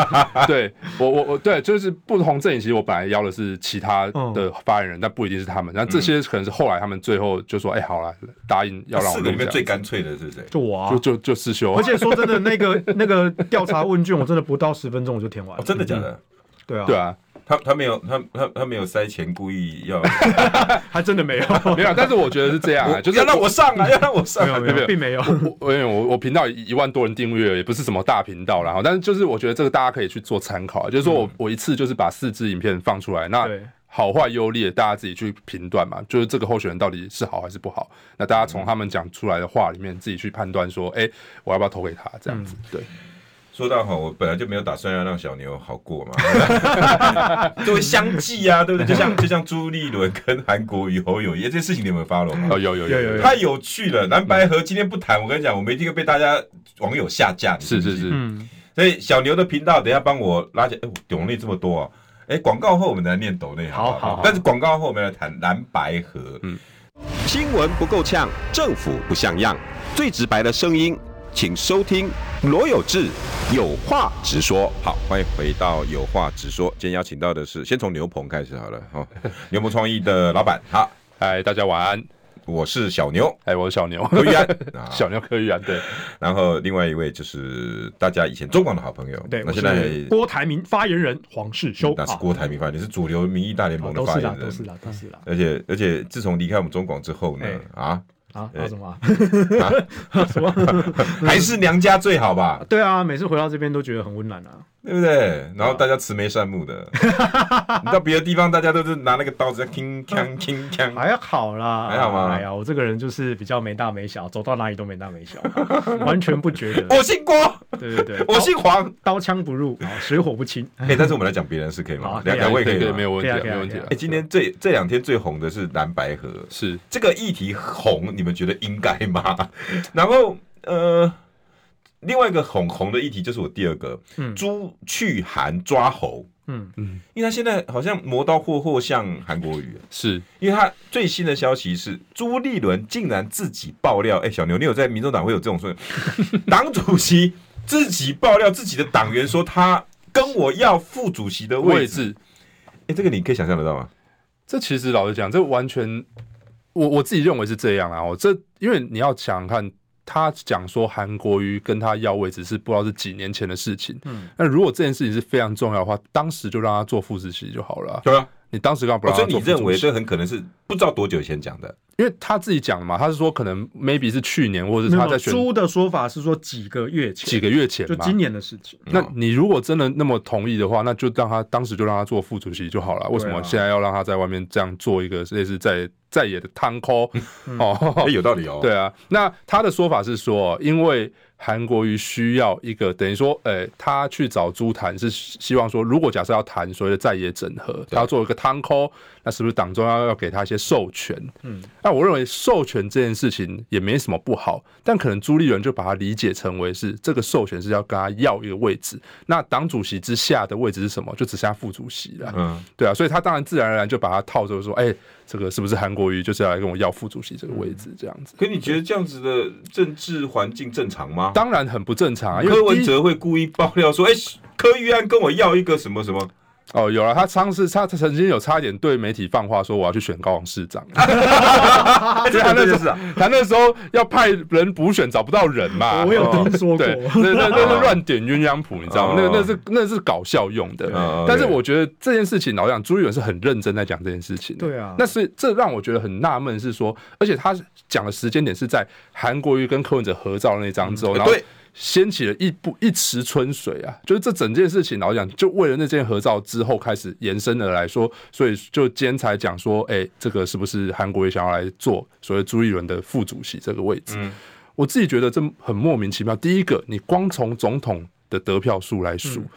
B: 对，我我我对，就是不同阵营，其实我本来邀的是其他的发言人，但不一定是他们，那这些可能是后来他们最后就说，哎，好了，答应要让我们。四个里面
A: 最干脆的是谁？
C: 就我啊，
B: 就就就世修。
C: 而且说真的，那个那个调查问卷，我真的不到。十分钟我就填完了，
A: 真的假的？
C: 对啊，
B: 对啊，
A: 他他没有他他他没有塞钱，故意要，
C: 他真的没有。
B: 没有，但是我觉得是这样啊，就是
A: 要让我上啊，要让我上，
C: 没有没有，并没有。
B: 我我我频道一万多人订阅，也不是什么大频道啦，然后但是就是我觉得这个大家可以去做参考，就是说我我一次就是把四支影片放出来，那好坏优劣大家自己去评断嘛，就是这个候选人到底是好还是不好，那大家从他们讲出来的话里面自己去判断说，哎，我要不要投给他这样子，对。
A: 说到哈，我本来就没有打算要让小牛好过嘛，就会相继啊，对不对？就像就像朱立伦跟韩国瑜、侯友宜这些事情，你有没有 follow 吗？
B: 哦，有有有有，
A: 太有趣了。蓝白河今天不谈，我跟你讲，我们一定会被大家网友下架。
B: 是是是，嗯。
A: 所以小牛的频道，等下帮我拉起来。哎，抖内这么多啊！哎，广告后我们来念抖内，好好。但是广告后我们来谈蓝白河。嗯，
D: 新闻不够呛，政府不像样，最直白的声音。请收听罗有志有话直说。
A: 好，欢迎回到有话直说。今天邀请到的是，先从牛棚开始好了。好，牛棚创意的老板。好，
B: 嗨，大家晚安。
A: 我是小牛，
B: 哎，我是小牛
A: 柯玉安，
B: 小牛柯玉安。对，
A: 然后另外一位就是大家以前中广的好朋友。
C: 对，那现在郭台铭发言人黄世修。
A: 那是郭台铭发言人，是主流民意大联盟的发言人。
C: 都是啦，都是啦，
A: 而且而且，自从离开我们中广之后呢，啊。
C: 啊，什么？
A: 什么？还是娘家最好吧？
C: 对啊，每次回到这边都觉得很温暖啊。
A: 对不对？然后大家慈眉善目的，你到别的地方，大家都是拿那个刀子在铿锵铿锵。
C: 还好啦，
A: 还好吗？
C: 哎呀，我这个人就是比较没大没小，走到哪里都没大没小，完全不觉得。
A: 我姓郭，
C: 对对对，
A: 我姓黄，
C: 刀枪不入，水火不侵。
A: 哎，但是我们来讲别人是可以吗？两两位可以，
B: 没有问题，没有问题。
A: 哎，今天这这两天最红的是蓝白河，
B: 是
A: 这个议题红，你们觉得应该吗？然后，呃。另外一个红红的议题就是我第二个，嗯，朱去韩抓猴，嗯。嗯，因为他现在好像磨刀霍霍向韩国瑜，
B: 是。
A: 因为他最新的消息是朱立伦竟然自己爆料，哎，小牛，你有在民众党会有这种说，党主席自己爆料自己的党员说他跟我要副主席的位置，哎，这个你可以想象得到吗？
B: 这其实老实讲，这完全我我自己认为是这样啊，我这因为你要想想看。他讲说韩国瑜跟他要位置是不知道是几年前的事情。嗯，那如果这件事情是非常重要的话，当时就让他做副主席就好了。
A: 对啊，
B: 你当时干嘛不让？
A: 所以你认为这很可能是不知道多久以前讲的？
B: 因为他自己讲的嘛，他是说可能 maybe 是去年，或者是他在选。
C: 朱的说法是说几个月前，
B: 几个月前，
C: 就今年的事情。
B: 那你如果真的那么同意的话，那就让他当时就让他做副主席就好了。为什么现在要让他在外面这样做一个类似在？在野的汤扣哦，
A: 有道理哦。
B: 对啊，那他的说法是说，因为韩国瑜需要一个等于说，诶、欸，他去找朱谈是希望说，如果假设要谈所谓的在野整合，他要做一个汤扣，那是不是党中央要给他一些授权？嗯，那我认为授权这件事情也没什么不好，但可能朱立伦就把它理解成为是这个授权是要跟他要一个位置，那党主席之下的位置是什么？就只剩下副主席了。嗯，对啊，所以他当然自然而然就把他套着说，哎、欸。这个是不是韩国瑜就是要来跟我要副主席这个位置这样子？
A: 可你觉得这样子的政治环境正常吗？
B: 当然很不正常啊！因为
A: 柯文哲会故意爆料说：“哎，柯玉安跟我要一个什么什么。”
B: 哦，有了，他上次，他曾经有差点对媒体放话说我要去选高雄市长，他那时候他那时候要派人补选找不到人嘛，
C: 我有听说过，
B: 对，那那那是乱点鸳鸯谱，你知道吗？那个那是那是搞笑用的，但是我觉得这件事情老实讲，朱立伦是很认真在讲这件事情，
C: 对啊，
B: 那是这让我觉得很纳闷，是说，而且他讲的时间点是在韩国瑜跟柯文哲合照的那张之后，然后。掀起了一不一池春水啊！就是这整件事情，老实讲，就为了那件合照之后开始延伸的来说，所以就今天才讲说，哎、欸，这个是不是韩国也想要来做所谓朱一伦的副主席这个位置？嗯、我自己觉得这很莫名其妙。第一个，你光从总统的得票数来数，嗯、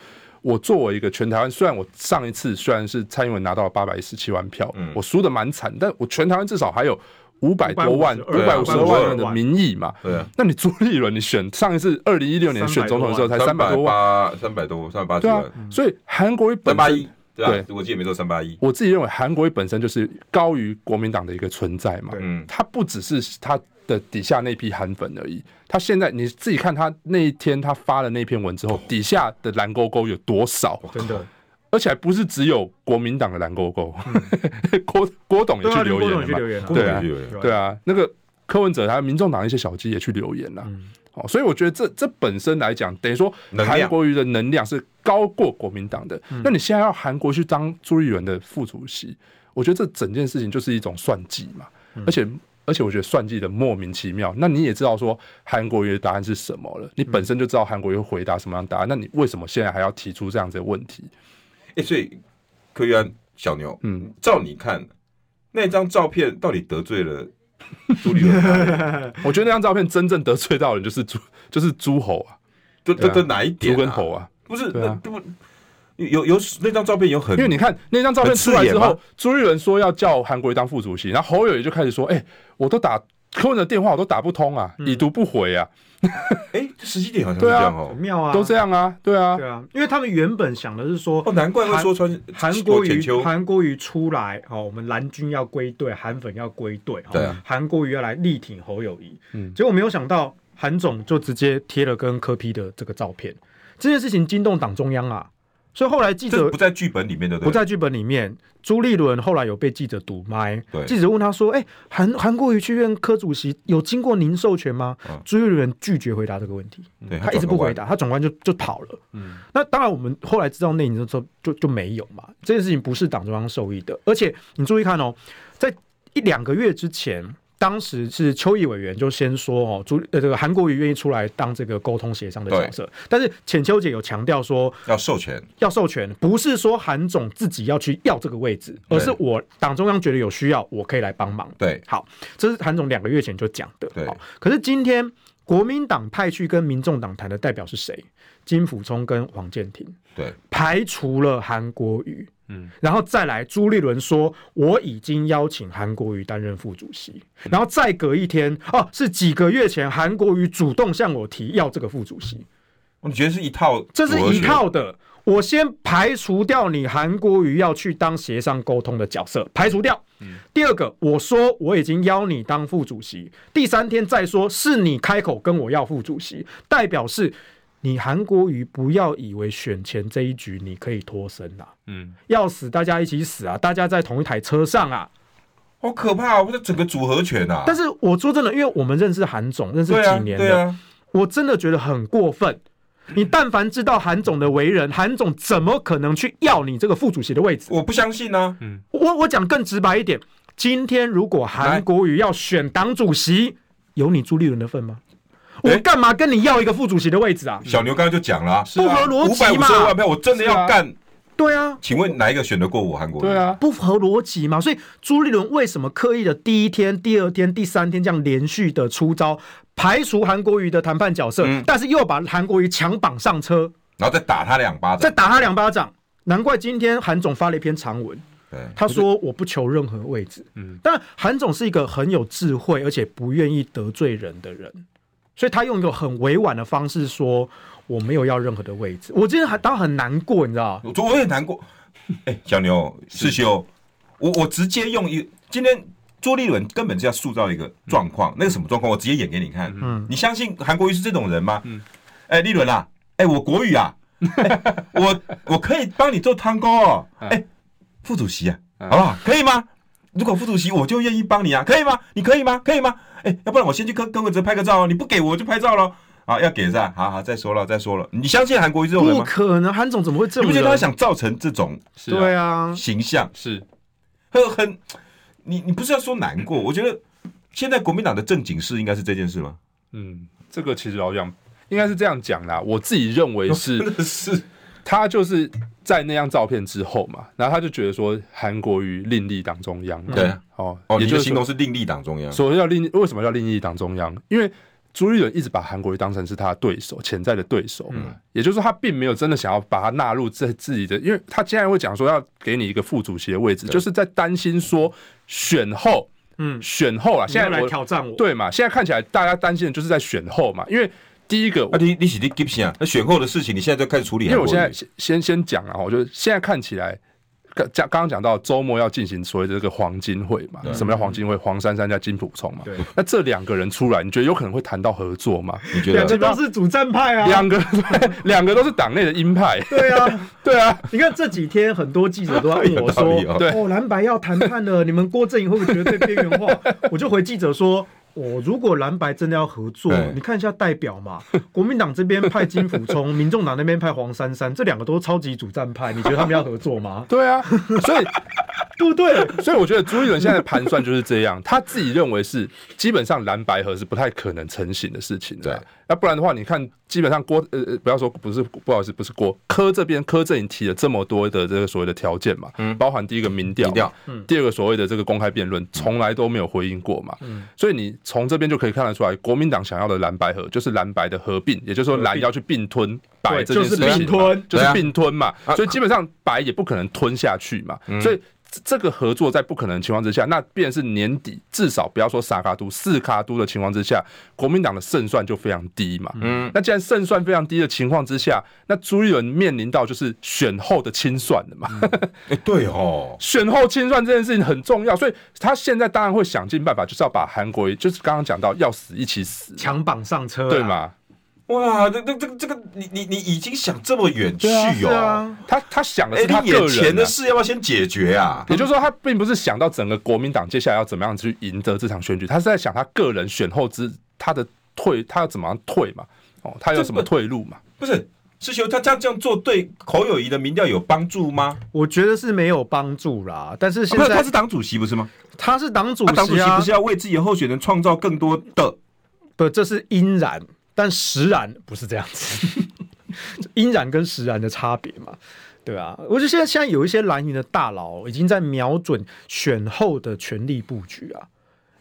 B: 我作为一个全台湾，虽然我上一次虽然是蔡英文拿到了八百一十七万票，嗯、我输的蛮惨，但我全台湾至少还有。五百多万，五百五十万人的民意嘛，对啊。那你朱立伦，你选上一次二零一六年选总统的时候才三百多万，
A: 三百多，三百八十万。
B: 所以韩国瑜本身，
A: 对，我记得没错，三八一。
B: 我自己认为韩国瑜本身就是高于国民党的一个存在嘛，嗯，他不只是他的底下那批韩粉而已，他现在你自己看他那一天他发了那篇文之后，底下的蓝勾勾有多少？
C: 真的。
B: 而且还不是只有国民党的蓝勾勾，郭郭董也去留言了嘛？对啊，对啊，那个柯文哲还有民众党一些小鸡也去留言了。哦，所以我觉得这这本身来讲，等于说韩国瑜的能量是高过国民党的。那你现在要韩国去当朱立伦的副主席，我觉得这整件事情就是一种算计嘛。而且而且，我觉得算计的莫名其妙。那你也知道说韩国瑜的答案是什么了，你本身就知道韩国瑜会回答什么样答案，那你为什么现在还要提出这样子的问题？
A: 哎，所以柯玉安小牛，嗯，照你看那张照片到底得罪了？朱立伦，
B: 我觉得那张照片真正得罪到人就是朱，就是诸侯啊，
A: 这这这哪一点？
B: 猪跟侯啊，
A: 不是，对啊，不有有那张照片有很，
B: 因为你看那张照片出来之后，朱立伦说要叫韩国瑜当副主席，然后侯友宜就开始说，哎，我都打柯文的电话，我都打不通啊，已读不回啊。
A: 哎，时机点好像是这样哦，
C: 妙啊，
B: 都这样啊，对啊，
C: 对啊，因为他们原本想的是说，
A: 哦，难怪会说穿
C: 韩国瑜，韩国瑜出来，哦，我们蓝军要归队，韩粉要归队，
A: 对，
C: 韩国瑜要来力挺侯友谊，嗯，结果没有想到韩总就直接贴了跟柯批的这个照片，这件事情惊动党中央啊。所以后来记者
A: 不在剧本里面的，
C: 不在剧本里面。朱立伦后来有被记者堵麦，记者问他说：“哎，韩韩国瑜去任科主席有经过您授权吗？”朱立伦拒绝回答这个问题，他一直不回答，他转弯就就跑了。嗯，那当然我们后来知道内情的时候，就就没有嘛。这件事情不是党中央授意的，而且你注意看哦，在一两个月之前。当时是邱毅委员就先说哦，朱呃这个韩国瑜愿意出来当这个沟通协商的角色，但是浅秋姐有强调说
A: 要授权，
C: 要授权，不是说韩总自己要去要这个位置，而是我党中央觉得有需要，我可以来帮忙。
A: 对，
C: 好，这是韩总两个月前就讲的。对，可是今天国民党派去跟民众党谈的代表是谁？金溥聪跟黄建庭。
A: 对，
C: 排除了韩国瑜。嗯，然后再来，朱立伦说我已经邀请韩国瑜担任副主席，然后再隔一天，哦，是几个月前韩国瑜主动向我提要这个副主席，
A: 你觉得是一套？
C: 这是一套的。我先排除掉你韩国瑜要去当协商沟通的角色，排除掉。第二个，我说我已经邀你当副主席，第三天再说是你开口跟我要副主席，代表是。你韩国瑜不要以为选前这一局你可以脱身啊，嗯，要死大家一起死啊，大家在同一台车上啊，
A: 好可怕啊！我这整个组合拳啊！
C: 但是我说真的，因为我们认识韩总认识几年了，我真的觉得很过分。你但凡知道韩总的为人，韩总怎么可能去要你这个副主席的位置？
A: 我不相信呢。嗯，
C: 我我讲更直白一点，今天如果韩国瑜要选党主席，有你朱立伦的份吗？我干嘛跟你要一个副主席的位置啊？
A: 小牛刚刚就讲了，
C: 不合逻辑嘛。
A: 五百五十二万票，我真的要干。
C: 对啊，
A: 请问哪一个选得过我韩国瑜？
B: 对啊，
C: 不合逻辑嘛。所以朱立伦为什么刻意的第一天、第二天、第三天这样连续的出招，排除韩国瑜的谈判角色，但是又把韩国瑜强绑上车，
A: 然后再打他两巴掌，
C: 再打他两巴掌。难怪今天韩总发了一篇长文，他说我不求任何位置。嗯，但韩总是一个很有智慧而且不愿意得罪人的人。所以他用一个很委婉的方式说：“我没有要任何的位置。”我今天还当很难过，你知道
A: 我我也难过。哎、欸，小牛师兄，我我直接用一今天朱立伦根本就要塑造一个状况，嗯、那个什么状况？我直接演给你看。嗯，你相信韩国瑜是这种人吗？嗯，哎、欸，立伦啊，哎、欸，我国语啊，欸、我我可以帮你做汤哥哦。哎、欸，副主席啊，好不好？可以吗？如果副主席，我就愿意帮你啊，可以吗？你可以吗？可以吗？哎，要不然我先去跟跟文哲拍个照哦。你不给我就拍照喽。啊，要给是吧？好好，再说了，再说了。你相信韩国瑜这种人吗？
C: 不可能，韩总怎么会这么？
A: 你不觉得他想造成这种
C: 对啊
A: 形象？
B: 是
A: 很很，你你不是要说难过？我觉得现在国民党的正经事应该是这件事吗？
B: 嗯，这个其实老讲应该是这样讲啦。我自己认为是，真的是。他就是在那张照片之后嘛，然后他就觉得说韩国瑜另立党中央，
A: 对，哦哦，也就是形容是另立党中央。
B: 所以叫另为什么叫另立党中央？因为朱立伦一直把韩国瑜当成是他的对手，潜在的对手。嗯，也就是说他并没有真的想要把他纳入在自己的，因为他既然会讲说要给你一个副主席的位置，就是在担心说选后，嗯，选后啊，现在
C: 来挑战我，
B: 对嘛？现在看起来大家担心的就是在选后嘛，因为。第一个，
A: 啊，你你是你 give 啊？那选后的事情，你现在就开始处理。
B: 因为我现在先先先讲啊，我就现在看起来。刚刚刚讲到周末要进行所谓的这个黄金会嘛？什么叫黄金会？黄珊珊加金普聪嘛？对。那这两个人出来，你觉得有可能会谈到合作吗？
A: 你觉得？
C: 两个都是主战派啊。
B: 两个 两个都是党内的鹰派。
C: 对啊，对啊。你看这几天很多记者都在问我 说：“对哦，蓝白要谈判了，你们郭阵营会不会觉得被边缘化？”我就回记者说：“我如果蓝白真的要合作，你看一下代表嘛，国民党这边派金溥聪，民众党那边派黄珊珊，这两个都是超级主战派，你觉得他们要合作吗？
B: 对啊，所以对不对？所以我觉得朱立伦现在的盘算就是这样，他自己认为是基本上蓝白合是不太可能成型的事情的。对，那不然的话，你看基本上郭呃呃，不要说不是不好意思，不是郭柯这边柯阵营提了这么多的这个所谓的条件嘛，嗯，包含第一个民调，嗯，第二个所谓的这个公开辩论，从来都没有回应过嘛，嗯，所以你。从这边就可以看得出来，国民党想要的蓝白合就是蓝白的合并，也就是说蓝要去并吞白这件事情，
C: 就是并吞，
B: 就是并吞嘛。所以基本上白也不可能吞下去嘛。所以这个合作在不可能的情况之下，那便是年底至少不要说三卡都四卡都的情况之下，国民党的胜算就非常低嘛。嗯，那既然胜算非常低的情况之下，那朱立伦面临到就是选后的清算了嘛。
A: 哎，对哦，
B: 选后清算这件事情很重要，所以他现在当然会想尽办法，就是要把韩国瑜，就是刚刚讲到要死一起死，
C: 强绑上车，
B: 对吗？
A: 哇，这这这个这个，你你你已经想这么远去哦？
B: 啊，他他想的是他
A: 眼前的事，要不要先解决啊？
B: 也就是说，他并不是想到整个国民党接下来要怎么样去赢得这场选举，他是在想他个人选后之他的退，他要怎么样退嘛？哦，他有什么退路嘛？
A: 不是，师兄，他这样这样做对侯友谊的民调有帮助吗？
C: 我觉得是没有帮助啦。但是现在
A: 他是党主席不是吗？
C: 他是党主席，
A: 党主席不是要为自己的候选人创造更多的？
C: 不，这是因然。但实然不是这样子，阴然跟实然的差别嘛，对啊，我觉得现在现在有一些蓝营的大佬已经在瞄准选后的权力布局啊。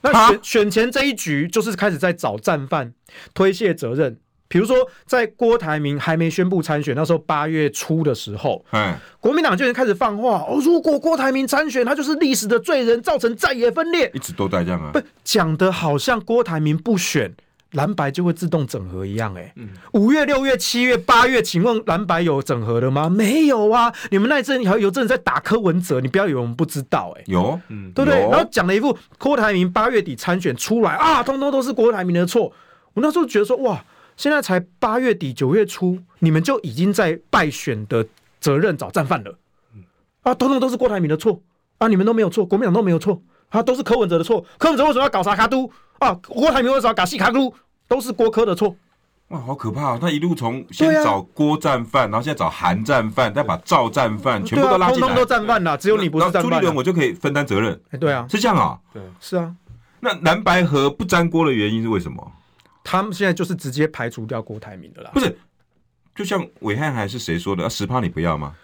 C: 那选选前这一局就是开始在找战犯推卸责任，比如说在郭台铭还没宣布参选那时候八月初的时候，嗯，国民党就已经开始放话哦，如果郭台铭参选，他就是历史的罪人，造成在野分裂，
A: 一直都在这样啊，
C: 不讲的好像郭台铭不选。蓝白就会自动整合一样，哎，五月、六月、七月、八月，请问蓝白有整合的吗？没有啊！你们那阵还有阵在打柯文哲，你不要以为我们不知道，哎，
A: 有，
C: 嗯，对不对？然后讲了一副郭台铭八月底参选出来啊，通通都是郭台铭的错。我那时候觉得说，哇，现在才八月底九月初，你们就已经在败选的责任找战犯了，啊，通通都是郭台铭的错。啊，你们都没有错，国民党都没有错，啊，都是柯文哲的错，柯文哲为什么要搞三脚督？啊，郭台铭为什么搞四脚督？都是郭科的错。
A: 哇，好可怕！他一路从先找郭战犯，然后现在找韩战犯，再把赵战犯全部都拉进来，
C: 通通都战犯了，只有你不是战犯。
A: 朱立伦我就可以分担责任。
C: 哎，对啊，
A: 是这样啊。
C: 对，是啊。
A: 那蓝白河不沾锅的原因是为什么？
C: 他们现在就是直接排除掉郭台铭的啦。
A: 不是，就像伟汉还是谁说的，十趴你不要吗？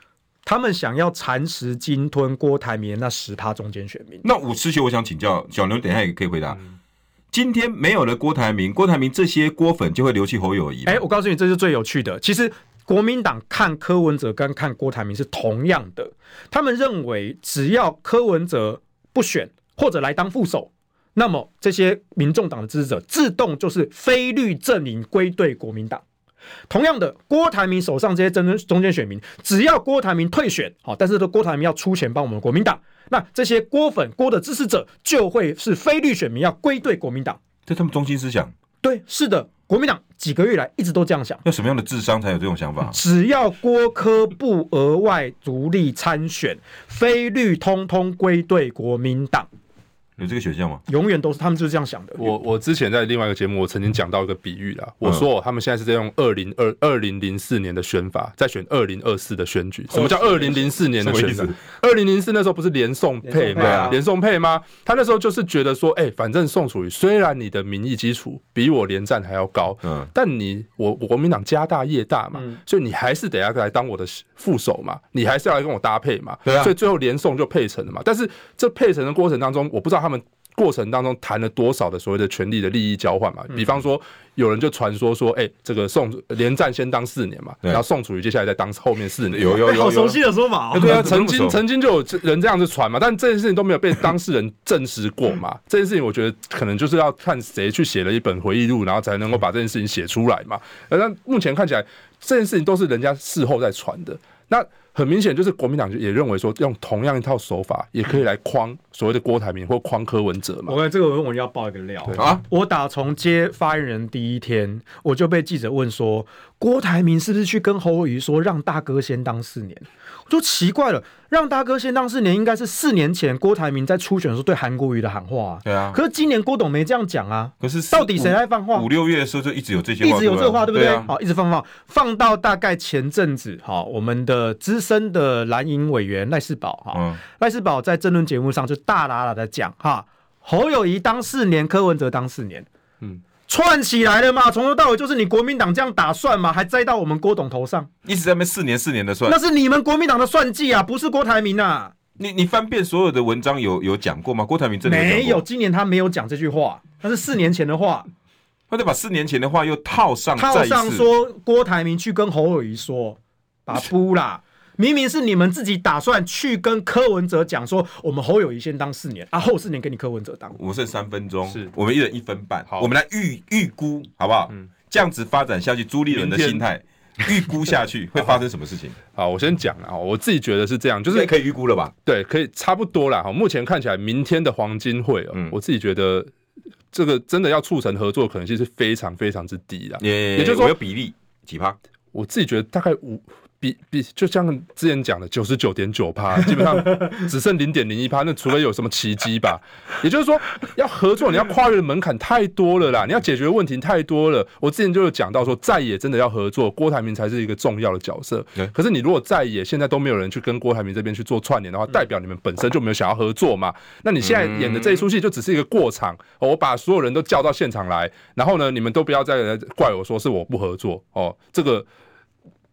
C: 他们想要蚕食鲸吞郭台铭那十趴中间选民。
A: 那我师兄，我想请教小牛，等一下也可以回答。嗯今天没有了郭台铭，郭台铭这些郭粉就会流去侯友谊。
C: 哎，我告诉你，这是最有趣的。其实国民党看柯文哲跟看郭台铭是同样的，他们认为只要柯文哲不选或者来当副手，那么这些民众党的支持者自动就是非绿阵营归队国民党。同样的，郭台铭手上这些中中间选民，只要郭台铭退选，好，但是郭台铭要出钱帮我们国民党。那这些郭粉郭的支持者就会是非绿选民，要归队国民党，
A: 这他们中心思想。
C: 对，是的，国民党几个月来一直都这样想。
A: 要什么样的智商才有这种想法？
C: 只要郭科不额外独立参选，非绿通通归队国民党。
A: 有这个选项吗？
C: 永远都是他们就是这样想的。
B: 我我之前在另外一个节目，我曾经讲到一个比喻啦。我说他们现在是在用二零二二零零四年的选法，在选二零二四的选举。什么叫二零零四年的选举？二零零四那时候不是连宋配吗？连宋配吗？他那时候就是觉得说，哎，反正宋楚瑜虽然你的民意基础比我连战还要高，嗯，但你我我国民党家大业大嘛，所以你还是得要来当我的副手嘛，你还是要来跟我搭配嘛。对啊。所以最后连宋就配成了嘛。但是这配成的过程当中，我不知道他们。过程当中谈了多少的所谓的权利的利益交换嘛？比方说，有人就传说说，哎，这个宋连战先当四年嘛，然后宋楚瑜接下来再当后面四年。
A: 有有有，
C: 好熟悉的说法。
B: 对啊，曾经 曾经就有人这样子传嘛，但这件事情都没有被当事人证实过嘛。这件事情我觉得可能就是要看谁去写了一本回忆录，然后才能够把这件事情写出来嘛。那目前看起来，这件事情都是人家事后在传的。那很明显，就是国民党也认为说，用同样一套手法，也可以来框所谓的郭台铭或框柯文哲嘛。
C: 我看这个，我要爆一个料啊！我打从接发言人第一天，我就被记者问说，郭台铭是不是去跟侯友宜说让大哥先当四年？我就奇怪了，让大哥先当四年，应该是四年前郭台铭在初选的时候对韩国瑜的喊话啊。
A: 对啊，
C: 可是今年郭董没这样讲啊。
A: 可是
C: 到底谁在放话？
A: 五六月的时候就一直有这些，
C: 一直有这个话，对不
A: 对？
C: 好，一直放放放到大概前阵子，好，我们的资深的蓝营委员赖世宝哈，赖世宝在政论节目上就大喇喇的讲哈，侯友谊当四年，柯文哲当四年，嗯。串起来了嘛？从头到尾就是你国民党这样打算嘛？还栽到我们郭董头上，
A: 一直在那边四年四年的算，
C: 那是你们国民党的算计啊，不是郭台铭啊！
A: 你你翻遍所有的文章有有讲过吗？郭台铭真的
C: 没有，今年他没有讲这句话，那是四年前的话，
A: 他得把四年前的话又套上，
C: 套上说郭台铭去跟侯友宜说，把他铺啦。明明是你们自己打算去跟柯文哲讲说，我们侯友谊先当四年啊，后四年给你柯文哲当。
A: 我剩三分钟，
B: 是
A: 我们一人一分半，好，我们来预预估好不好？嗯，这样子发展下去，朱立伦的心态 预估下去会发生什么事情？
B: 好，我先讲啊，我自己觉得是这样，就是
A: 可以预估了吧？
B: 对，可以差不多啦。哈，目前看起来明天的黄金会，嗯，我自己觉得这个真的要促成合作可能性是非常非常之低的，
A: 也就是说有比例几趴？
B: 我自己觉得大概五。比比就像之前讲的九十九点九趴，基本上 只剩零点零一趴。那除非有什么奇迹吧？也就是说，要合作，你要跨越的门槛太多了啦，你要解决的问题太多了。我之前就有讲到说，在野真的要合作，郭台铭才是一个重要的角色。可是你如果在野现在都没有人去跟郭台铭这边去做串联的话，代表你们本身就没有想要合作嘛？那你现在演的这一出戏就只是一个过场。我把所有人都叫到现场来，然后呢，你们都不要再怪我说是我不合作哦，这个。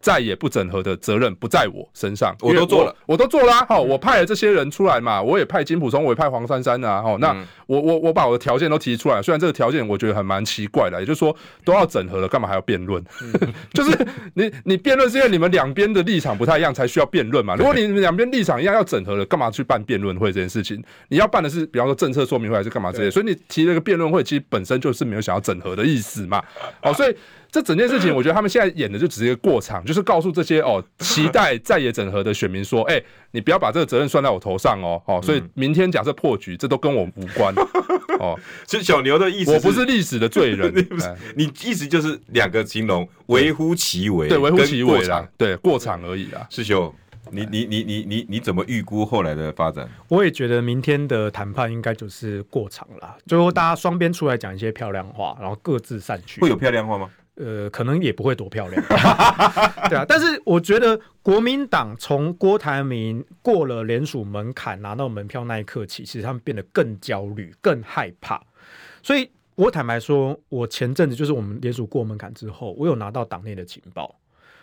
B: 在野不整合的责任不在我身上，
A: 我都做了，
B: 我都做了。好，我派了这些人出来嘛，我也派金普松，我也派黄珊珊啊。好，那我我我把我的条件都提出来，虽然这个条件我觉得还蛮奇怪的，也就是说都要整合了，干嘛还要辩论？就是你你辩论是因为你们两边的立场不太一样才需要辩论嘛。如果你们两边立场一样要整合了，干嘛去办辩论会这件事情？你要办的是比方说政策说明会还是干嘛之类？所以你提了个辩论会，其实本身就是没有想要整合的意思嘛。好，所以。这整件事情，我觉得他们现在演的就只是一个过场，就是告诉这些哦期待在野整合的选民说，哎，你不要把这个责任算在我头上哦，哦，所以明天假设破局，这都跟我无关 哦。
A: 所以小牛的意思，
B: 我不是历史的罪人，
A: 你意思就是两个形容，微乎其微，
B: 对，微乎其微啦，对，过场而已啦。
A: 师兄，你你你你你你怎么预估后来的发展？
C: 我也觉得明天的谈判应该就是过场了，最后大家双边出来讲一些漂亮话，然后各自散去。
A: 会有漂亮话吗？
C: 呃，可能也不会多漂亮，对啊。但是我觉得国民党从郭台铭过了联署门槛拿到门票那一刻起，其实他们变得更焦虑、更害怕。所以我坦白说，我前阵子就是我们联署过门槛之后，我有拿到党内的情报，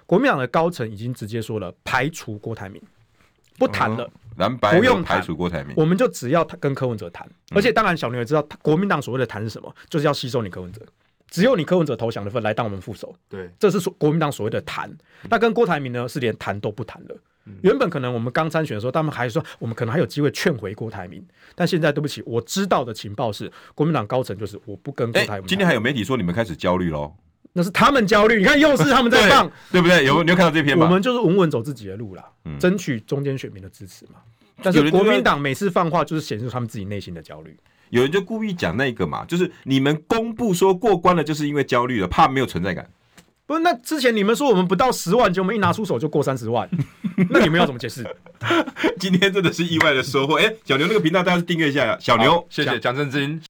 C: 国民党的高层已经直接说了，排除郭台铭，不谈了，
A: 蓝白不用排除郭台铭，
C: 我们就只要跟柯文哲谈。而且当然，小牛也知道，国民党所谓的谈是什么，就是要吸收你柯文哲。只有你柯文哲投降的份来当我们副手，
B: 对，
C: 这是所国民党所谓的谈。那跟郭台铭呢是连谈都不谈了。原本可能我们刚参选的时候，他们还说我们可能还有机会劝回郭台铭，但现在对不起，我知道的情报是国民党高层就是我不跟郭台铭。
A: 今天还有媒体说你们开始焦虑喽？
C: 那是他们焦虑，你看又是他们在放，
A: 对不对？有你有看到这篇吗？
C: 我们就是稳稳走自己的路啦，争取中间选民的支持嘛。但是国民党每次放话就是显示他们自己内心的焦虑。
A: 有人就故意讲那个嘛，就是你们公布说过关了，就是因为焦虑了，怕没有存在感。
C: 不是，那之前你们说我们不到十万，就我们一拿出手就过三十万，那你们要怎么解释？
A: 今天真的是意外的收获。哎、欸，小牛那个频道大家订阅一下呀，小牛，
B: 谢谢蒋正金。